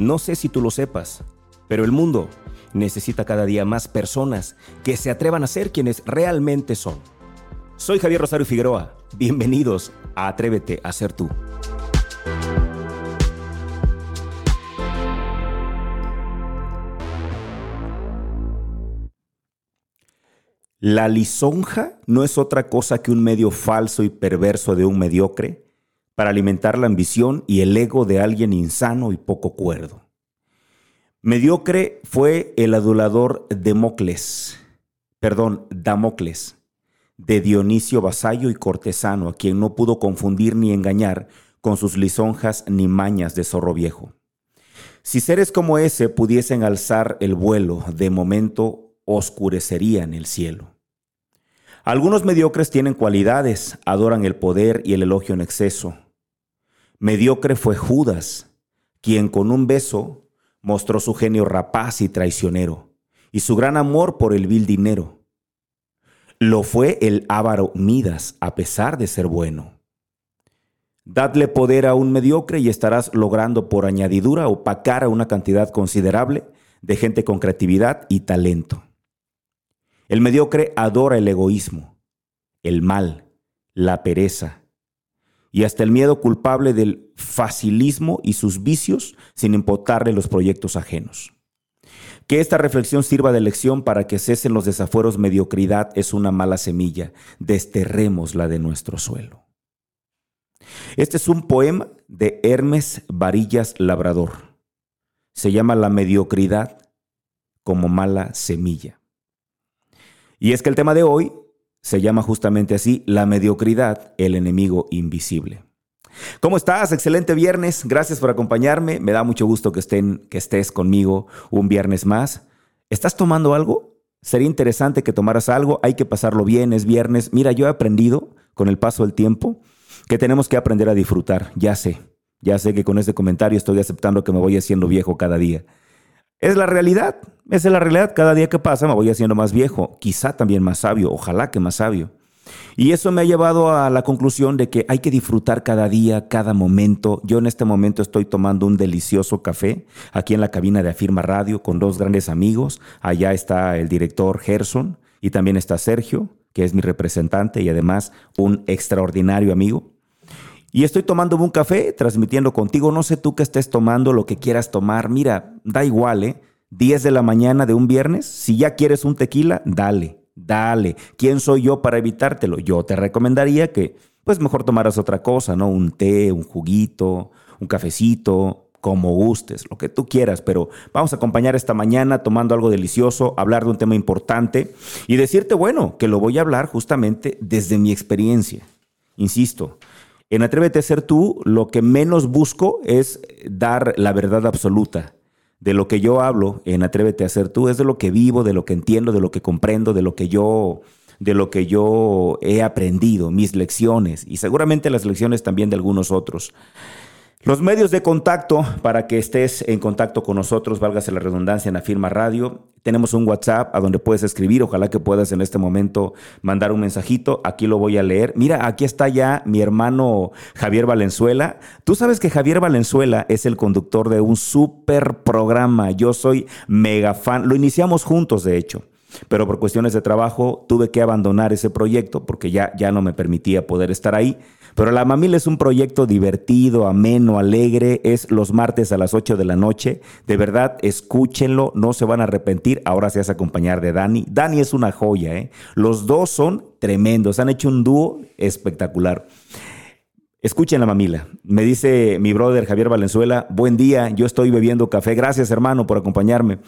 No sé si tú lo sepas, pero el mundo necesita cada día más personas que se atrevan a ser quienes realmente son. Soy Javier Rosario Figueroa. Bienvenidos a Atrévete a ser tú. La lisonja no es otra cosa que un medio falso y perverso de un mediocre para alimentar la ambición y el ego de alguien insano y poco cuerdo. Mediocre fue el adulador Democles, perdón, Damocles, de Dionisio vasallo y cortesano, a quien no pudo confundir ni engañar con sus lisonjas ni mañas de zorro viejo. Si seres como ese pudiesen alzar el vuelo, de momento oscurecerían el cielo. Algunos mediocres tienen cualidades, adoran el poder y el elogio en exceso. Mediocre fue Judas, quien con un beso mostró su genio rapaz y traicionero, y su gran amor por el vil dinero. Lo fue el avaro Midas, a pesar de ser bueno. Dadle poder a un mediocre y estarás logrando por añadidura opacar a una cantidad considerable de gente con creatividad y talento. El mediocre adora el egoísmo, el mal, la pereza y hasta el miedo culpable del facilismo y sus vicios sin importarle los proyectos ajenos. Que esta reflexión sirva de lección para que cesen los desafueros mediocridad es una mala semilla, desterrémosla de nuestro suelo. Este es un poema de Hermes Varillas Labrador. Se llama La mediocridad como mala semilla. Y es que el tema de hoy se llama justamente así, la mediocridad, el enemigo invisible. ¿Cómo estás? Excelente viernes. Gracias por acompañarme. Me da mucho gusto que, estén, que estés conmigo un viernes más. ¿Estás tomando algo? Sería interesante que tomaras algo. Hay que pasarlo bien, es viernes. Mira, yo he aprendido con el paso del tiempo que tenemos que aprender a disfrutar. Ya sé, ya sé que con este comentario estoy aceptando que me voy haciendo viejo cada día. Es la realidad, es la realidad. Cada día que pasa me voy haciendo más viejo, quizá también más sabio, ojalá que más sabio. Y eso me ha llevado a la conclusión de que hay que disfrutar cada día, cada momento. Yo en este momento estoy tomando un delicioso café aquí en la cabina de Afirma Radio con dos grandes amigos. Allá está el director Gerson y también está Sergio, que es mi representante y además un extraordinario amigo. Y estoy tomando un café, transmitiendo contigo. No sé tú qué estés tomando, lo que quieras tomar. Mira, da igual, ¿eh? 10 de la mañana de un viernes. Si ya quieres un tequila, dale, dale. ¿Quién soy yo para evitártelo? Yo te recomendaría que, pues mejor tomaras otra cosa, ¿no? Un té, un juguito, un cafecito, como gustes, lo que tú quieras, pero vamos a acompañar esta mañana tomando algo delicioso, hablar de un tema importante y decirte, bueno, que lo voy a hablar justamente desde mi experiencia. Insisto, en Atrévete a ser tú, lo que menos busco es dar la verdad absoluta. De lo que yo hablo en Atrévete a ser tú es de lo que vivo, de lo que entiendo, de lo que comprendo, de lo que yo de lo que yo he aprendido, mis lecciones y seguramente las lecciones también de algunos otros. Los medios de contacto para que estés en contacto con nosotros, válgase la redundancia en Afirma Radio. Tenemos un WhatsApp a donde puedes escribir. Ojalá que puedas en este momento mandar un mensajito. Aquí lo voy a leer. Mira, aquí está ya mi hermano Javier Valenzuela. Tú sabes que Javier Valenzuela es el conductor de un super programa. Yo soy mega fan. Lo iniciamos juntos, de hecho. Pero por cuestiones de trabajo tuve que abandonar ese proyecto porque ya, ya no me permitía poder estar ahí. Pero La Mamila es un proyecto divertido, ameno, alegre. Es los martes a las 8 de la noche. De verdad, escúchenlo, no se van a arrepentir. Ahora se hace acompañar de Dani. Dani es una joya, ¿eh? Los dos son tremendos, han hecho un dúo espectacular. Escuchen la mamila. Me dice mi brother Javier Valenzuela, buen día, yo estoy bebiendo café. Gracias hermano por acompañarme.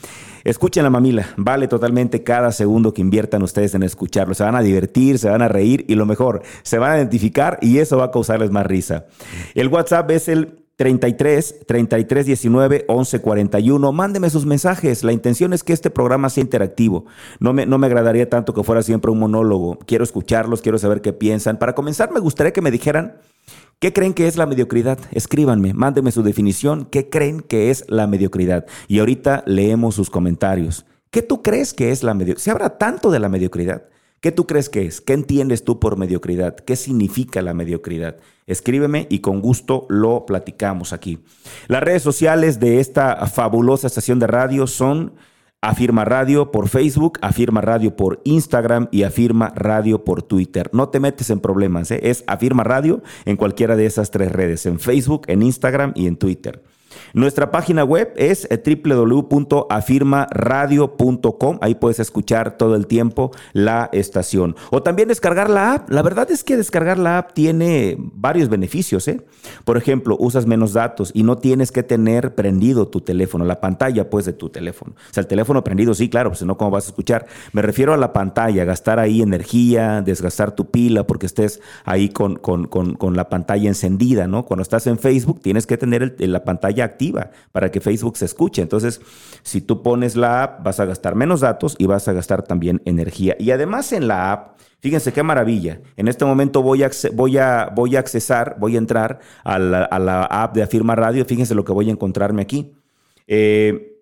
Escuchen la mamila. Vale totalmente cada segundo que inviertan ustedes en escucharlo. Se van a divertir, se van a reír y lo mejor, se van a identificar y eso va a causarles más risa. El WhatsApp es el 33 33 19 11 41. Mándeme sus mensajes. La intención es que este programa sea interactivo. No me, no me agradaría tanto que fuera siempre un monólogo. Quiero escucharlos, quiero saber qué piensan. Para comenzar, me gustaría que me dijeran ¿Qué creen que es la mediocridad? Escríbanme, mándenme su definición. ¿Qué creen que es la mediocridad? Y ahorita leemos sus comentarios. ¿Qué tú crees que es la mediocridad? Se habla tanto de la mediocridad ¿Qué tú crees que es? ¿Qué entiendes tú por mediocridad? ¿Qué significa la mediocridad? Escríbeme y con gusto lo platicamos aquí. Las redes sociales de esta fabulosa estación de radio son Afirma Radio por Facebook, Afirma Radio por Instagram y Afirma Radio por Twitter. No te metes en problemas, ¿eh? es Afirma Radio en cualquiera de esas tres redes, en Facebook, en Instagram y en Twitter. Nuestra página web es eh, www.afirmaradio.com. Ahí puedes escuchar todo el tiempo la estación. O también descargar la app. La verdad es que descargar la app tiene varios beneficios. ¿eh? Por ejemplo, usas menos datos y no tienes que tener prendido tu teléfono, la pantalla pues de tu teléfono. O sea, el teléfono prendido, sí, claro, pues si no, ¿cómo vas a escuchar? Me refiero a la pantalla, gastar ahí energía, desgastar tu pila porque estés ahí con, con, la pantalla encendida, ¿no? Cuando estás en Facebook tienes que tener la pantalla activa para que Facebook se escuche. Entonces, si tú pones la app, vas a gastar menos datos y vas a gastar también energía. Y además en la app, fíjense qué maravilla. En este momento voy a, voy a, voy a accesar, voy a entrar a la, app de Afirma Radio. Fíjense lo que voy a encontrarme aquí. Eh,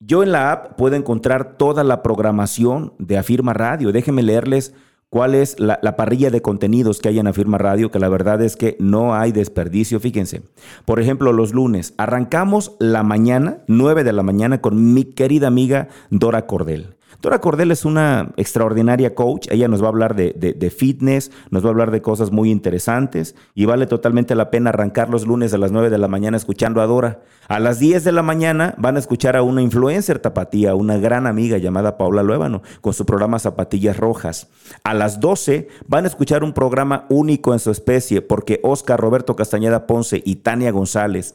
yo en la app puedo encontrar toda la programación de Afirma Radio. Déjenme leerles cuál es la, parrilla de contenidos que hay en Afirma Radio, que la verdad es que no hay desperdicio, fíjense. Por ejemplo, los lunes, arrancamos la mañana, 9 de la mañana, con mi querida amiga Dora Cordel. Dora Cordel es una extraordinaria coach. Ella nos va a hablar de, fitness, nos va a hablar de cosas muy interesantes y vale totalmente la pena arrancar los lunes a las 9 de la mañana escuchando a Dora. A las 10 de la mañana van a escuchar a una influencer tapatía, una gran amiga llamada Paula Luébano, con su programa Zapatillas Rojas. A las 12 van a escuchar un programa único en su especie porque Oscar Roberto Castañeda Ponce y Tania González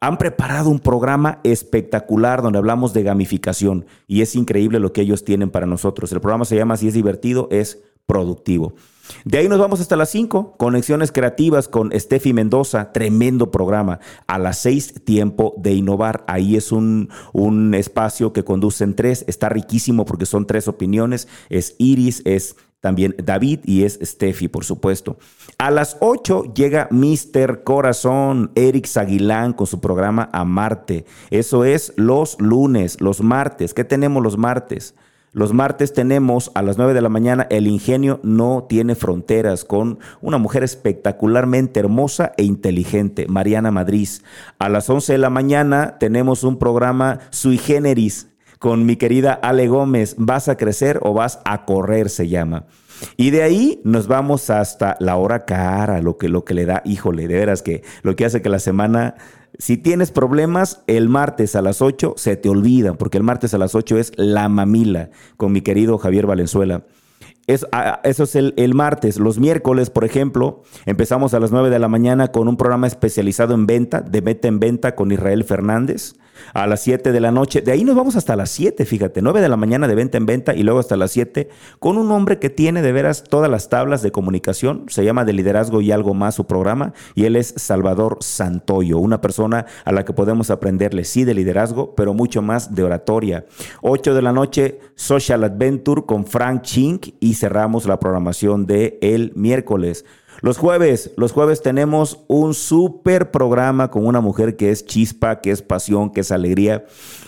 han preparado un programa espectacular donde hablamos de gamificación y es increíble lo que ellos tienen para nosotros. El programa se llama Si es divertido, es productivo. De ahí nos vamos hasta las 5, conexiones creativas con Steffi Mendoza, tremendo programa. A las 6, tiempo de innovar. Ahí es un, un espacio que conducen tres, está riquísimo porque son tres opiniones. Es Iris, es también David y es Steffi, por supuesto. A las 8 llega Mr. Corazón, Eric Zaguilán con su programa Amarte. Eso es los lunes, los martes. ¿Qué tenemos los martes? Los martes tenemos a las 9 de la mañana El ingenio no tiene fronteras con una mujer espectacularmente hermosa e inteligente, Mariana Madrid. A las 11 de la mañana tenemos un programa sui generis con mi querida Ale Gómez, ¿vas a crecer o vas a correr? se llama. Y de ahí nos vamos hasta la hora cara, lo que, lo que le da, híjole, de veras que lo que hace que la semana, si tienes problemas, el martes a las 8 se te olvidan, porque el martes a las 8 es la mamila con mi querido Javier Valenzuela. Ah, eso es el, el, martes. Los miércoles, por ejemplo, empezamos a las 9 de la mañana con un programa especializado en venta, de meta en venta con Israel Fernández a las 7 de la noche. De ahí nos vamos hasta las 7, fíjate, 9 de la mañana de venta en venta y luego hasta las 7 con un hombre que tiene de veras todas las tablas de comunicación. Se llama de liderazgo y algo más su programa y él es Salvador Santoyo, una persona a la que podemos aprenderle sí de liderazgo, pero mucho más de oratoria. 8 de la noche Social Adventure con Frank Chink y cerramos la programación de el miércoles. Los jueves, los jueves tenemos un súper programa con una mujer que es chispa, que es pasión, que es alegría.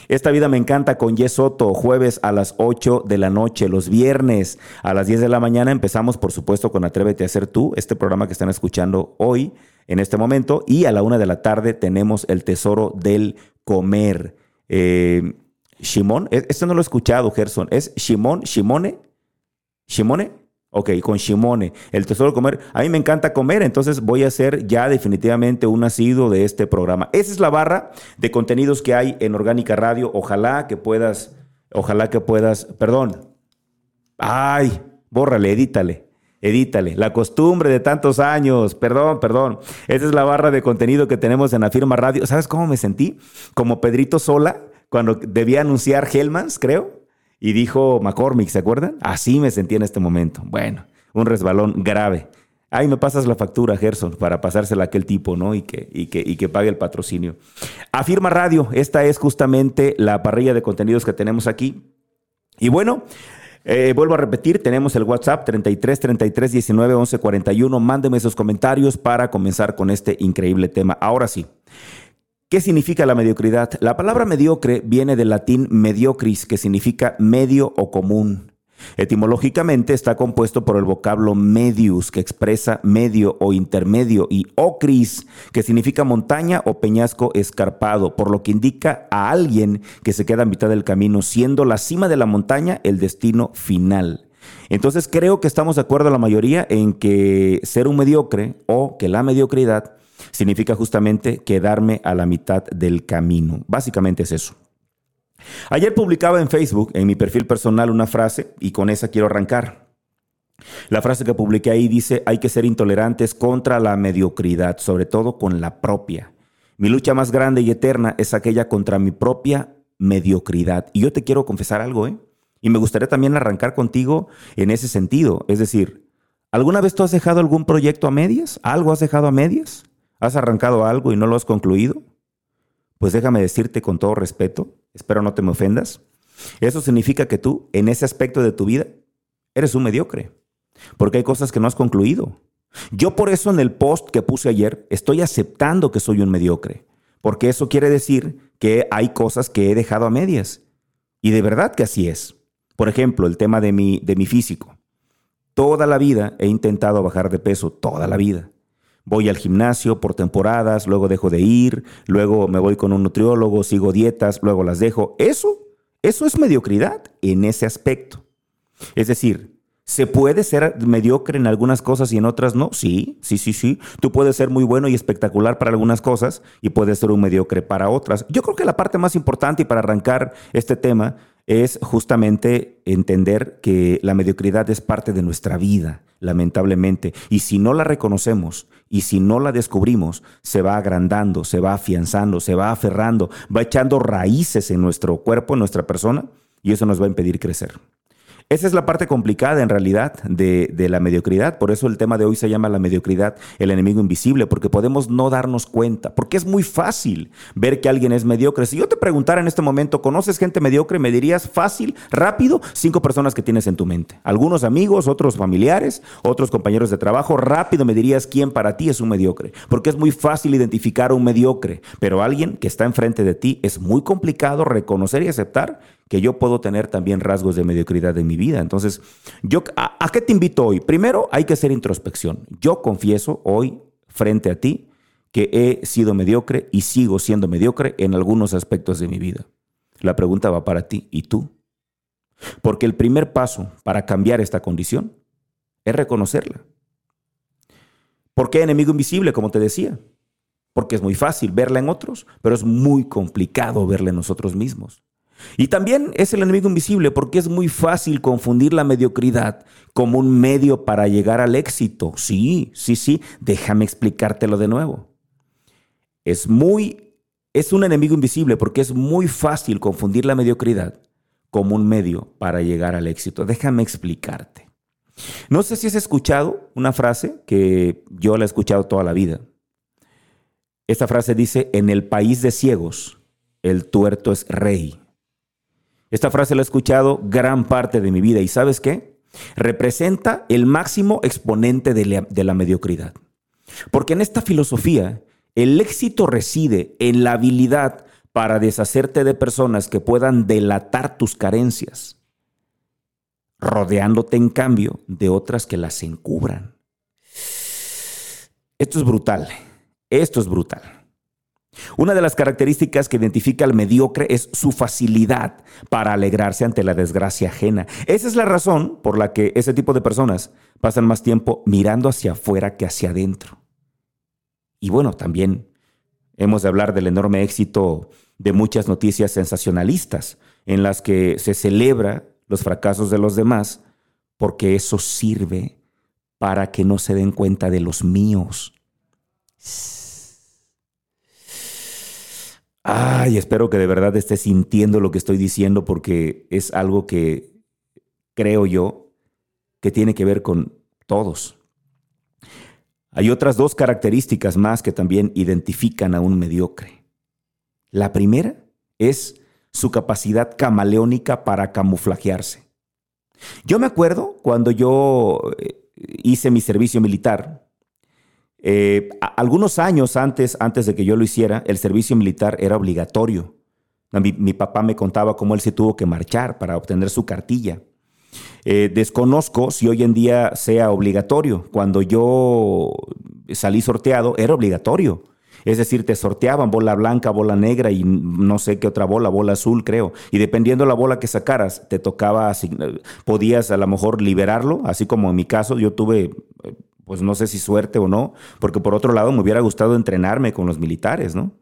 Esta vida me encanta con Yesoto, jueves a las 8 de la noche, los viernes a las 10 de la mañana empezamos por supuesto con Atrévete a ser tú, este programa que están escuchando hoy, en este momento, y a la una de la tarde tenemos el tesoro del comer. Eh, Shimon, e, esto no lo he escuchado, Gerson, ¿es Shimon, Shimone? ¿Shimone? Ok, con Shimone, el tesoro de comer. A mí me encanta comer, entonces voy a ser ya definitivamente un nacido de este programa. Esa es la barra de contenidos que hay en Orgánica Radio. Ojalá que puedas, ojalá que puedas, perdón. Ay, bórrale, edítale. Edítale, la costumbre de tantos años, perdón, perdón. Esa es la barra de contenido que tenemos en la firma radio. ¿Sabes cómo me sentí? Como Pedrito Sola, cuando debía anunciar Hellmans, creo y dijo McCormick, ¿se acuerdan? Así me sentí en este momento. Bueno, un resbalón grave. Ahí me pasas la factura, Gerson, para pasársela a aquel tipo, ¿no? Y que, y, que, y que pague el patrocinio. Afirma Radio, esta es justamente la parrilla de contenidos que tenemos aquí. Y bueno, eh, vuelvo a repetir, tenemos el WhatsApp 33 33 19 11 41. Mándeme sus comentarios para comenzar con este increíble tema. Ahora sí. ¿Qué significa la mediocridad? La palabra mediocre viene del latín mediocris, que significa medio o común. Etimológicamente está compuesto por el vocablo medius, que expresa medio o intermedio, y ocris, que significa montaña o peñasco escarpado, por lo que indica a alguien que se queda a mitad del camino, siendo la cima de la montaña el destino final. Entonces creo que estamos de acuerdo la mayoría en que ser un mediocre o que la mediocridad significa justamente quedarme a la mitad del camino. Básicamente es eso. Ayer publicaba en Facebook, en mi perfil personal, una frase y con esa quiero arrancar. La frase que publiqué ahí dice, hay que ser intolerantes contra la mediocridad, sobre todo con la propia. Mi lucha más grande y eterna es aquella contra mi propia mediocridad. Y yo te quiero confesar algo, ¿eh? Y me gustaría también arrancar contigo en ese sentido. Es decir, ¿alguna vez tú has dejado algún proyecto a medias? ¿Algo has dejado a medias? ¿Has arrancado algo y no lo has concluido? Pues déjame decirte con todo respeto, espero no te me ofendas, eso significa que tú, en ese aspecto de tu vida, eres un mediocre, porque hay cosas que no has concluido. Yo por eso en el post que puse ayer estoy aceptando que soy un mediocre, porque eso quiere decir que hay cosas que he dejado a medias. Y de verdad que así es. Por ejemplo, el tema de mi, de mi físico. Toda la vida he intentado bajar de peso, toda la vida. Voy al gimnasio por temporadas, luego dejo de ir, luego me voy con un nutriólogo, sigo dietas, luego las dejo. Eso, eso es mediocridad en ese aspecto. Es decir, ¿se puede ser mediocre en algunas cosas y en otras no? Sí, sí, sí, sí. Tú puedes ser muy bueno y espectacular para algunas cosas y puedes ser un mediocre para otras. Yo creo que la parte más importante y para arrancar este tema es justamente entender que la mediocridad es parte de nuestra vida, lamentablemente. Y si no la reconocemos y si no la descubrimos, se va agrandando, se va afianzando, se va aferrando, va echando raíces en nuestro cuerpo, en nuestra persona, y eso nos va a impedir crecer. Esa es la parte complicada en realidad de, la mediocridad. Por eso el tema de hoy se llama la mediocridad, el enemigo invisible, porque podemos no darnos cuenta, porque es muy fácil ver que alguien es mediocre. Si yo te preguntara en este momento, ¿conoces gente mediocre? Me dirías fácil, rápido, cinco personas que tienes en tu mente. Algunos amigos, otros familiares, otros compañeros de trabajo. Rápido me dirías quién para ti es un mediocre, porque es muy fácil identificar a un mediocre, pero alguien que está enfrente de ti es muy complicado reconocer y aceptar que yo puedo tener también rasgos de mediocridad en mi vida. Entonces, yo, ¿a, qué te invito hoy? Primero, hay que hacer introspección. Yo confieso hoy frente a ti que he sido mediocre y sigo siendo mediocre en algunos aspectos de mi vida. La pregunta va para ti, ¿y tú? Porque el primer paso para cambiar esta condición es reconocerla. ¿Por qué enemigo invisible, como te decía? Porque es muy fácil verla en otros, pero es muy complicado verla en nosotros mismos. Y también es el enemigo invisible porque es muy fácil confundir la mediocridad como un medio para llegar al éxito. Sí, sí, sí, déjame explicártelo de nuevo. Es muy, es un enemigo invisible porque es muy fácil confundir la mediocridad como un medio para llegar al éxito. Déjame explicarte. No sé si has escuchado una frase que yo la he escuchado toda la vida. Esta frase dice, en el país de ciegos, el tuerto es rey. Esta frase la he escuchado gran parte de mi vida y ¿sabes qué? Representa el máximo exponente de la, de la mediocridad. Porque en esta filosofía, el éxito reside en la habilidad para deshacerte de personas que puedan delatar tus carencias, rodeándote en cambio de otras que las encubran. Esto es brutal, esto es brutal. Una de las características que identifica al mediocre es su facilidad para alegrarse ante la desgracia ajena. Esa es la razón por la que ese tipo de personas pasan más tiempo mirando hacia afuera que hacia adentro. Y bueno, también hemos de hablar del enorme éxito de muchas noticias sensacionalistas en las que se celebra los fracasos de los demás porque eso sirve para que no se den cuenta de los míos. Ay, espero que de verdad estés sintiendo lo que estoy diciendo porque es algo que creo yo que tiene que ver con todos. Hay otras dos características más que también identifican a un mediocre. La primera es su capacidad camaleónica para camuflajearse. Yo me acuerdo cuando yo eh, hice mi servicio militar, eh, algunos años antes, antes de que yo lo hiciera, el servicio militar era obligatorio. Mi, papá me contaba cómo él se tuvo que marchar para obtener su cartilla. Eh, desconozco si hoy en día sea obligatorio. Cuando yo salí sorteado, era obligatorio. Es decir, te sorteaban bola blanca, bola negra y no sé qué otra bola, bola azul creo. Y dependiendo la bola que sacaras, te tocaba, podías a lo mejor liberarlo, así como en mi caso yo tuve, pues no sé si suerte o no, porque por otro lado me hubiera gustado entrenarme con los militares, ¿no?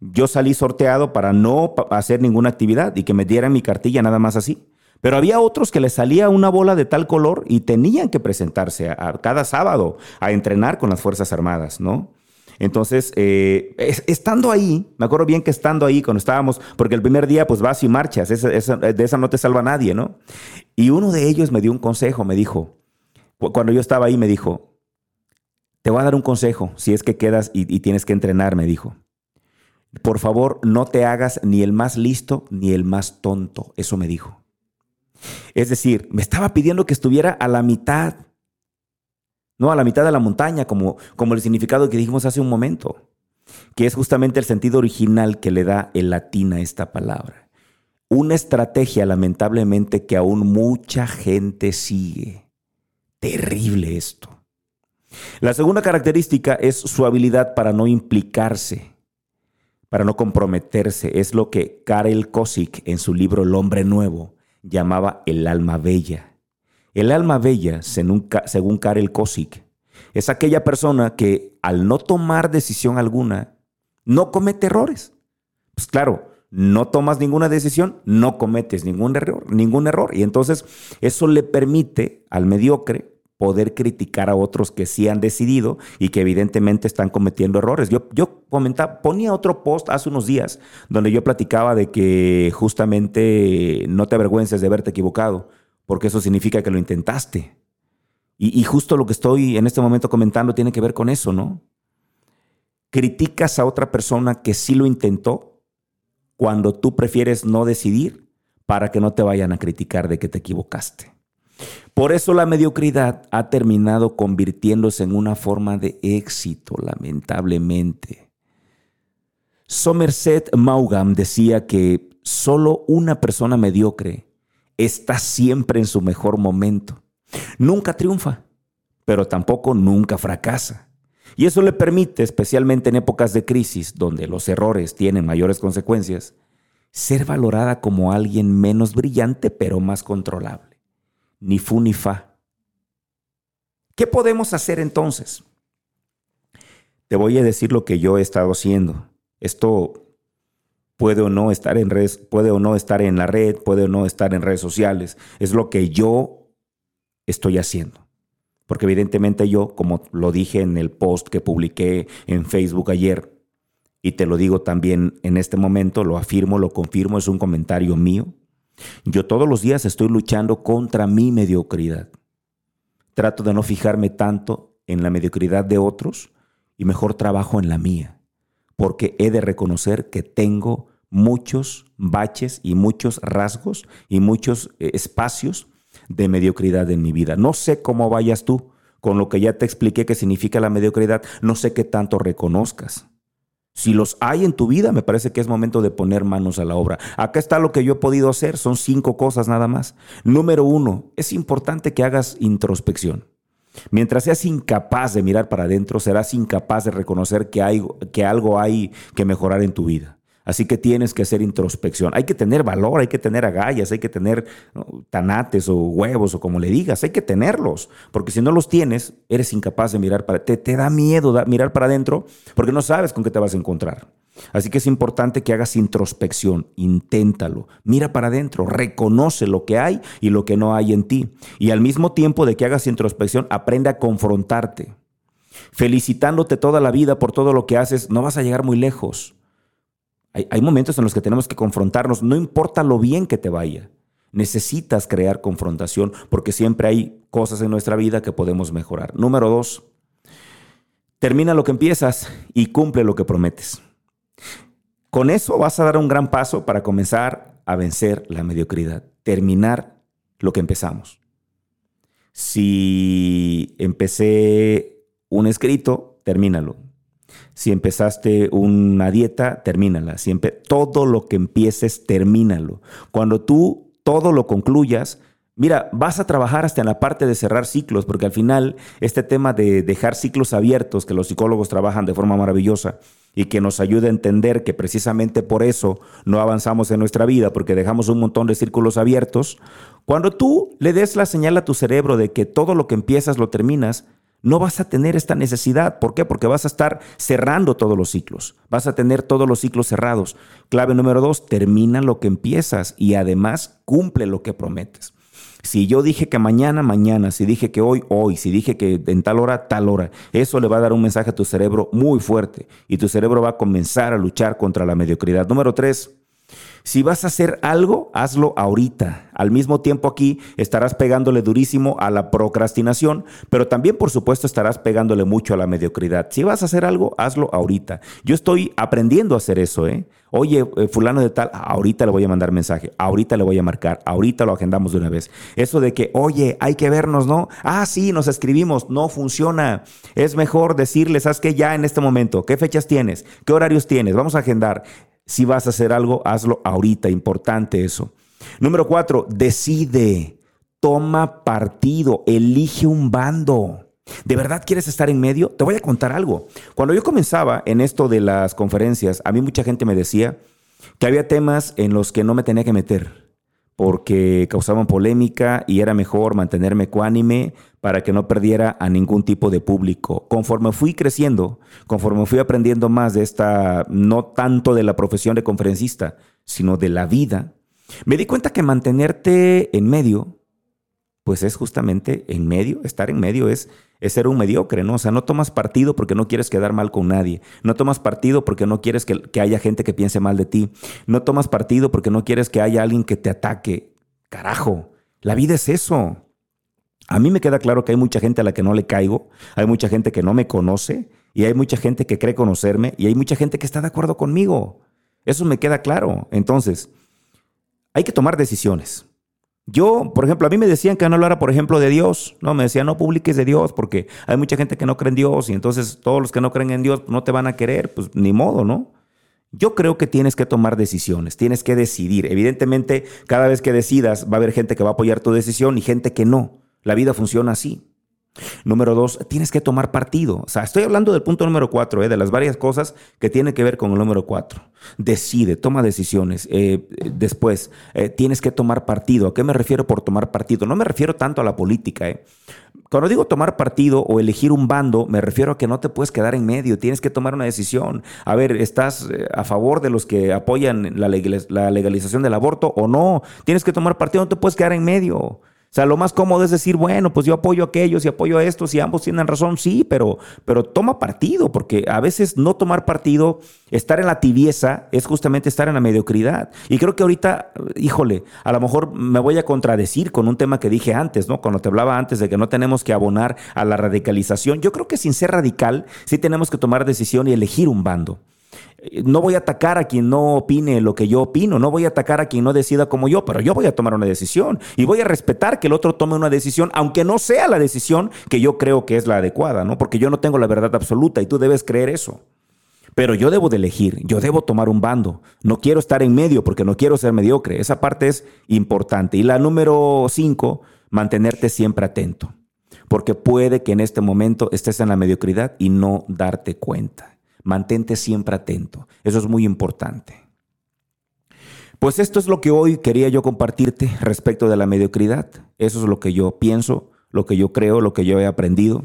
Yo salí sorteado para no hacer ninguna actividad y que me dieran mi cartilla nada más así. Pero había otros que les salía una bola de tal color y tenían que presentarse a, cada sábado a entrenar con las Fuerzas Armadas, ¿no? Entonces, eh, estando ahí, me acuerdo bien que estando ahí, cuando estábamos, porque el primer día pues vas y marchas, de esa no te salva nadie, ¿no? Y uno de ellos me dio un consejo, me dijo, cuando yo estaba ahí, me dijo, te voy a dar un consejo, si es que quedas y tienes que entrenar, me dijo. Por favor, no te hagas ni el más listo ni el más tonto, eso me dijo. Es decir, me estaba pidiendo que estuviera a la mitad, no a la mitad de la montaña, como, como el significado que dijimos hace un momento, que es justamente el sentido original que le da el latín a esta palabra. Una estrategia, lamentablemente, que aún mucha gente sigue. Terrible esto. La segunda característica es su habilidad para no implicarse, para no comprometerse. Es lo que Karel Kosik en su libro El hombre nuevo llamaba el alma bella. El alma bella, según Karel Kosik, es aquella persona que al no tomar decisión alguna, no comete errores. Pues claro, no tomas ninguna decisión, no cometes ningún error, ningún error. Y entonces eso le permite al mediocre poder criticar a otros que sí han decidido y que evidentemente están cometiendo errores. Yo, yo comentaba, ponía otro post hace unos días donde yo platicaba de que justamente no te avergüences de haberte equivocado, porque eso significa que lo intentaste. Y, y justo lo que estoy en este momento comentando tiene que ver con eso, ¿no? Criticas a otra persona que sí lo intentó cuando tú prefieres no decidir para que no te vayan a criticar de que te equivocaste. Por eso la mediocridad ha terminado convirtiéndose en una forma de éxito, lamentablemente. Somerset Maugham decía que solo una persona mediocre está siempre en su mejor momento. Nunca triunfa, pero tampoco nunca fracasa. Y eso le permite, especialmente en épocas de crisis, donde los errores tienen mayores consecuencias, ser valorada como alguien menos brillante pero más controlable ni fu ni fa. ¿Qué podemos hacer entonces? Te voy a decir lo que yo he estado haciendo. Esto puede o no estar en redes, puede o no estar en la red, puede o no estar en redes sociales. Es lo que yo estoy haciendo. Porque evidentemente yo, como lo dije en el post que publiqué en Facebook ayer, y te lo digo también en este momento, lo afirmo, lo confirmo, es un comentario mío. Yo todos los días estoy luchando contra mi mediocridad. Trato de no fijarme tanto en la mediocridad de otros y mejor trabajo en la mía, porque he de reconocer que tengo muchos baches y muchos rasgos y muchos eh, espacios de mediocridad en mi vida. No sé cómo vayas tú con lo que ya te expliqué que significa la mediocridad, no sé qué tanto reconozcas. Si los hay en tu vida, me parece que es momento de poner manos a la obra. Acá está lo que yo he podido hacer, son cinco cosas nada más. Número uno, es importante que hagas introspección. Mientras seas incapaz de mirar para adentro, serás incapaz de reconocer que, hay, que algo hay que mejorar en tu vida. Así que tienes que hacer introspección. Hay que tener valor, hay que tener agallas, hay que tener tanates o huevos o como le digas, hay que tenerlos. Porque si no los tienes, eres incapaz de mirar para... Te, te da miedo mirar para adentro porque no sabes con qué te vas a encontrar. Así que es importante que hagas introspección, inténtalo, mira para adentro, reconoce lo que hay y lo que no hay en ti. Y al mismo tiempo de que hagas introspección, aprende a confrontarte. Felicitándote toda la vida por todo lo que haces, no vas a llegar muy lejos. Hay, momentos en los que tenemos que confrontarnos, no importa lo bien que te vaya. Necesitas crear confrontación porque siempre hay cosas en nuestra vida que podemos mejorar. Número dos, termina lo que empiezas y cumple lo que prometes. Con eso vas a dar un gran paso para comenzar a vencer la mediocridad, terminar lo que empezamos. Si empecé un escrito, termínalo. Si empezaste una dieta, termínala. Siempre, todo lo que empieces, termínalo. Cuando tú todo lo concluyas, Mira, vas a trabajar hasta en la parte de cerrar ciclos, porque al final este tema de dejar ciclos abiertos, que los psicólogos trabajan de forma maravillosa y que nos ayuda a entender que precisamente por eso no avanzamos en nuestra vida, porque dejamos un montón de círculos abiertos, cuando tú le des la señal a tu cerebro de que todo lo que empiezas lo terminas, no vas a tener esta necesidad. ¿Por qué? Porque vas a estar cerrando todos los ciclos. Vas a tener todos los ciclos cerrados. Clave número dos, termina lo que empiezas y además cumple lo que prometes. Si yo dije que mañana, mañana, si dije que hoy, hoy, si dije que en tal hora, tal hora, eso le va a dar un mensaje a tu cerebro muy fuerte y tu cerebro va a comenzar a luchar contra la mediocridad. Número tres, si vas a hacer algo, hazlo ahorita. Al mismo tiempo aquí estarás pegándole durísimo a la procrastinación, pero también por supuesto estarás pegándole mucho a la mediocridad. Si vas a hacer algo, hazlo ahorita. Yo estoy aprendiendo a hacer eso, ¿eh? Oye, eh, fulano de tal, ahorita le voy a mandar mensaje, ahorita le voy a marcar, ahorita lo agendamos de una vez. Eso de que, oye, hay que vernos, ¿no? Ah, sí, nos escribimos, no funciona. Es mejor decirles, ¿sabes qué? Ya en este momento, ¿qué fechas tienes? ¿Qué horarios tienes? Vamos a agendar. Si vas a hacer algo, hazlo ahorita. Importante eso. Número cuatro, decide. Toma partido. Elige un bando. ¿De verdad quieres estar en medio? Te voy a contar algo. Cuando yo comenzaba en esto de las conferencias, a mí mucha gente me decía que había temas en los que no me tenía que meter porque causaban polémica y era mejor mantenerme ecuánime para que no perdiera a ningún tipo de público. Conforme fui creciendo, conforme fui aprendiendo más de esta, no tanto de la profesión de conferencista, sino de la vida, me di cuenta que mantenerte en medio, pues es justamente en medio, estar en medio es es ser un mediocre, ¿no? O sea, no tomas partido porque no quieres quedar mal con nadie. No tomas partido porque no quieres que, que, haya gente que piense mal de ti. No tomas partido porque no quieres que haya alguien que te ataque. Carajo, la vida es eso. A mí me queda claro que hay mucha gente a la que no le caigo, hay mucha gente que no me conoce y hay mucha gente que cree conocerme y hay mucha gente que está de acuerdo conmigo. Eso me queda claro. Entonces, hay que tomar decisiones. Yo, por ejemplo, a mí me decían que no hablara, por ejemplo, de Dios. No, me decían, no publiques de Dios porque hay mucha gente que no cree en Dios y entonces todos los que no creen en Dios no te van a querer. Pues ni modo, ¿no? Yo creo que tienes que tomar decisiones, tienes que decidir. Evidentemente, cada vez que decidas va a haber gente que va a apoyar tu decisión y gente que no. La vida funciona así. Número dos, tienes que tomar partido. O sea, estoy hablando del punto número cuatro, eh, de las varias cosas que tienen que ver con el número cuatro. Decide, toma decisiones. Eh, después, eh, tienes que tomar partido. ¿A qué me refiero por tomar partido? No me refiero tanto a la política. Cuando digo tomar partido o elegir un bando, me refiero a que no te puedes quedar en medio, tienes que tomar una decisión. A ver, ¿estás a favor de los que apoyan la legalización del aborto o no? Tienes que tomar partido, no te puedes quedar en medio. O sea, lo más cómodo es decir, bueno, pues yo apoyo a aquellos y apoyo a estos y ambos tienen razón, sí, pero, pero toma partido, porque a veces no tomar partido, estar en la tibieza, es justamente estar en la mediocridad. Y creo que ahorita, híjole, a lo mejor me voy a contradecir con un tema que dije antes, ¿no? Cuando te hablaba antes de que no tenemos que abonar a la radicalización. Yo creo que sin ser radical, sí tenemos que tomar decisión y elegir un bando. No voy a atacar a quien no opine lo que yo opino, no voy a atacar a quien no decida como yo, pero yo voy a tomar una decisión y voy a respetar que el otro tome una decisión, aunque no sea la decisión que yo creo que es la adecuada, ¿no? Porque yo no tengo la verdad absoluta y tú debes creer eso. Pero yo debo de elegir, yo debo tomar un bando. No quiero estar en medio porque no quiero ser mediocre. Esa parte es importante. Y la número cinco, mantenerte siempre atento. Porque puede que en este momento estés en la mediocridad y no darte cuenta. Mantente siempre atento. Eso es muy importante. Pues esto es lo que hoy quería yo compartirte respecto de la mediocridad. Eso es lo que yo pienso, lo que yo creo, lo que yo he aprendido.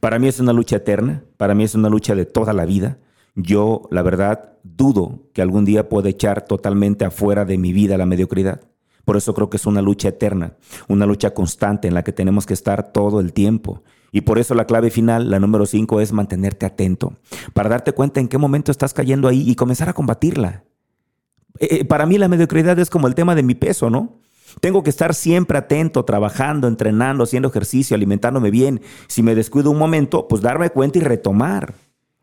Para mí es una lucha eterna, para mí es una lucha de toda la vida. Yo, la verdad, dudo que algún día pueda echar totalmente afuera de mi vida la mediocridad. Por eso creo que es una lucha eterna, una lucha constante en la que tenemos que estar todo el tiempo. Y por eso la clave final, la número 5, es mantenerte atento, para darte cuenta en qué momento estás cayendo ahí y comenzar a combatirla. Eh, eh, para mí la mediocridad es como el tema de mi peso, ¿no? Tengo que estar siempre atento, trabajando, entrenando, haciendo ejercicio, alimentándome bien. Si me descuido un momento, pues darme cuenta y retomar.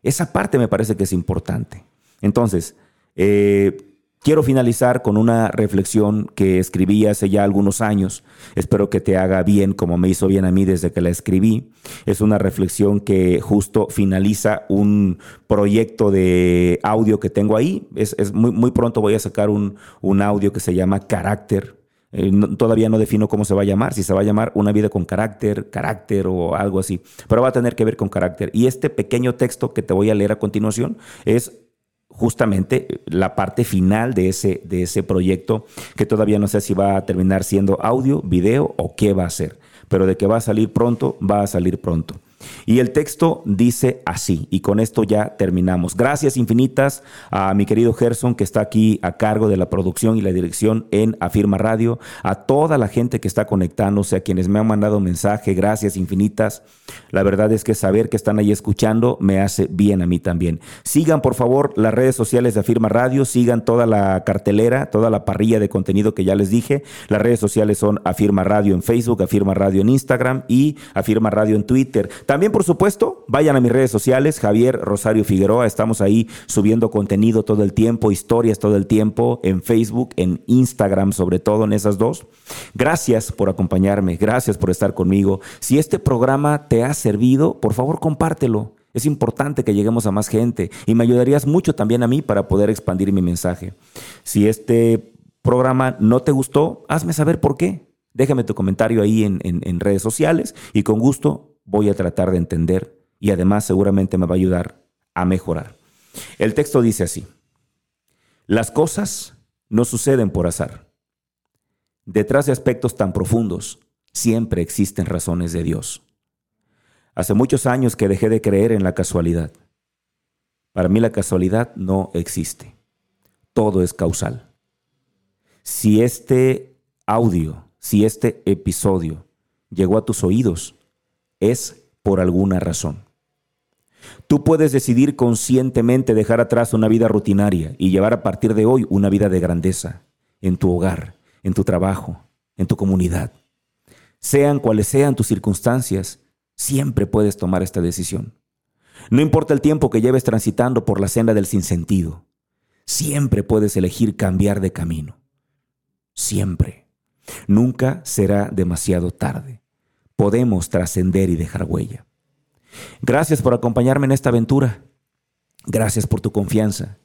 Esa parte me parece que es importante. Entonces, eh, Quiero finalizar con una reflexión que escribí hace ya algunos años. Espero que te haga bien como me hizo bien a mí desde que la escribí. Es una reflexión que justo finaliza un proyecto de audio que tengo ahí. Es, muy, pronto voy a sacar un, un audio que se llama Carácter Eh, todavía no defino cómo se va a llamar, si se va a llamar una vida con carácter, carácter o algo así, pero va a tener que ver con carácter. Y este pequeño texto que te voy a leer a continuación es justamente la parte final de ese, de ese proyecto que todavía no sé si va a terminar siendo audio, video o qué va a ser, pero de que va a salir pronto, va a salir pronto. Y el texto dice así, y con esto ya terminamos. Gracias infinitas a mi querido Gerson que está aquí a cargo de la producción y la dirección en Afirma Radio, a toda la gente que está conectándose, a quienes me han mandado mensaje, gracias infinitas. La verdad es que saber que están ahí escuchando me hace bien a mí también. Sigan por favor las redes sociales de Afirma Radio, sigan toda la cartelera, toda la parrilla de contenido que ya les dije. Las redes sociales son Afirma Radio en Facebook, Afirma Radio en Instagram y Afirma Radio en Twitter. También, por supuesto, vayan a mis redes sociales, Javier Rosario Figueroa. Estamos ahí subiendo contenido todo el tiempo, historias todo el tiempo, en Facebook, en Instagram, sobre todo en esas dos. Gracias por acompañarme, gracias por estar conmigo. Si este programa te ha servido, por favor, compártelo. Es importante que lleguemos a más gente y me ayudarías mucho también a mí para poder expandir mi mensaje. Si este programa no te gustó, hazme saber por qué. Déjame tu comentario ahí en, en redes sociales y con gusto voy a tratar de entender y además seguramente me va a ayudar a mejorar. El texto dice así, las cosas no suceden por azar. Detrás de aspectos tan profundos siempre existen razones de Dios. Hace muchos años que dejé de creer en la casualidad. Para mí la casualidad no existe. Todo es causal. Si este audio, si este episodio llegó a tus oídos, es por alguna razón. Tú puedes decidir conscientemente dejar atrás una vida rutinaria y llevar a partir de hoy una vida de grandeza en tu hogar, en tu trabajo, en tu comunidad. Sean cuales sean tus circunstancias, siempre puedes tomar esta decisión. No importa el tiempo que lleves transitando por la senda del sinsentido, siempre puedes elegir cambiar de camino. Siempre. Nunca será demasiado tarde podemos trascender y dejar huella. Gracias por acompañarme en esta aventura. Gracias por tu confianza.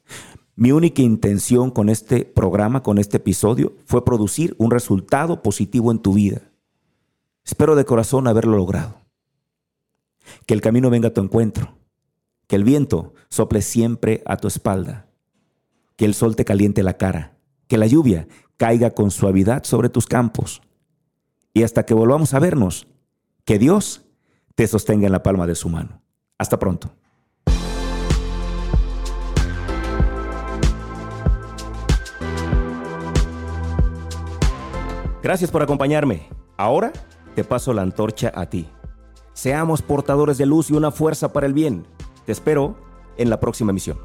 Mi única intención con este programa, con este episodio, fue producir un resultado positivo en tu vida. Espero de corazón haberlo logrado. Que el camino venga a tu encuentro. Que el viento sople siempre a tu espalda. Que el sol te caliente la cara. Que la lluvia caiga con suavidad sobre tus campos. Y hasta que volvamos a vernos, que Dios te sostenga en la palma de su mano. Hasta pronto. Gracias por acompañarme. Ahora te paso la antorcha a ti. Seamos portadores de luz y una fuerza para el bien. Te espero en la próxima emisión.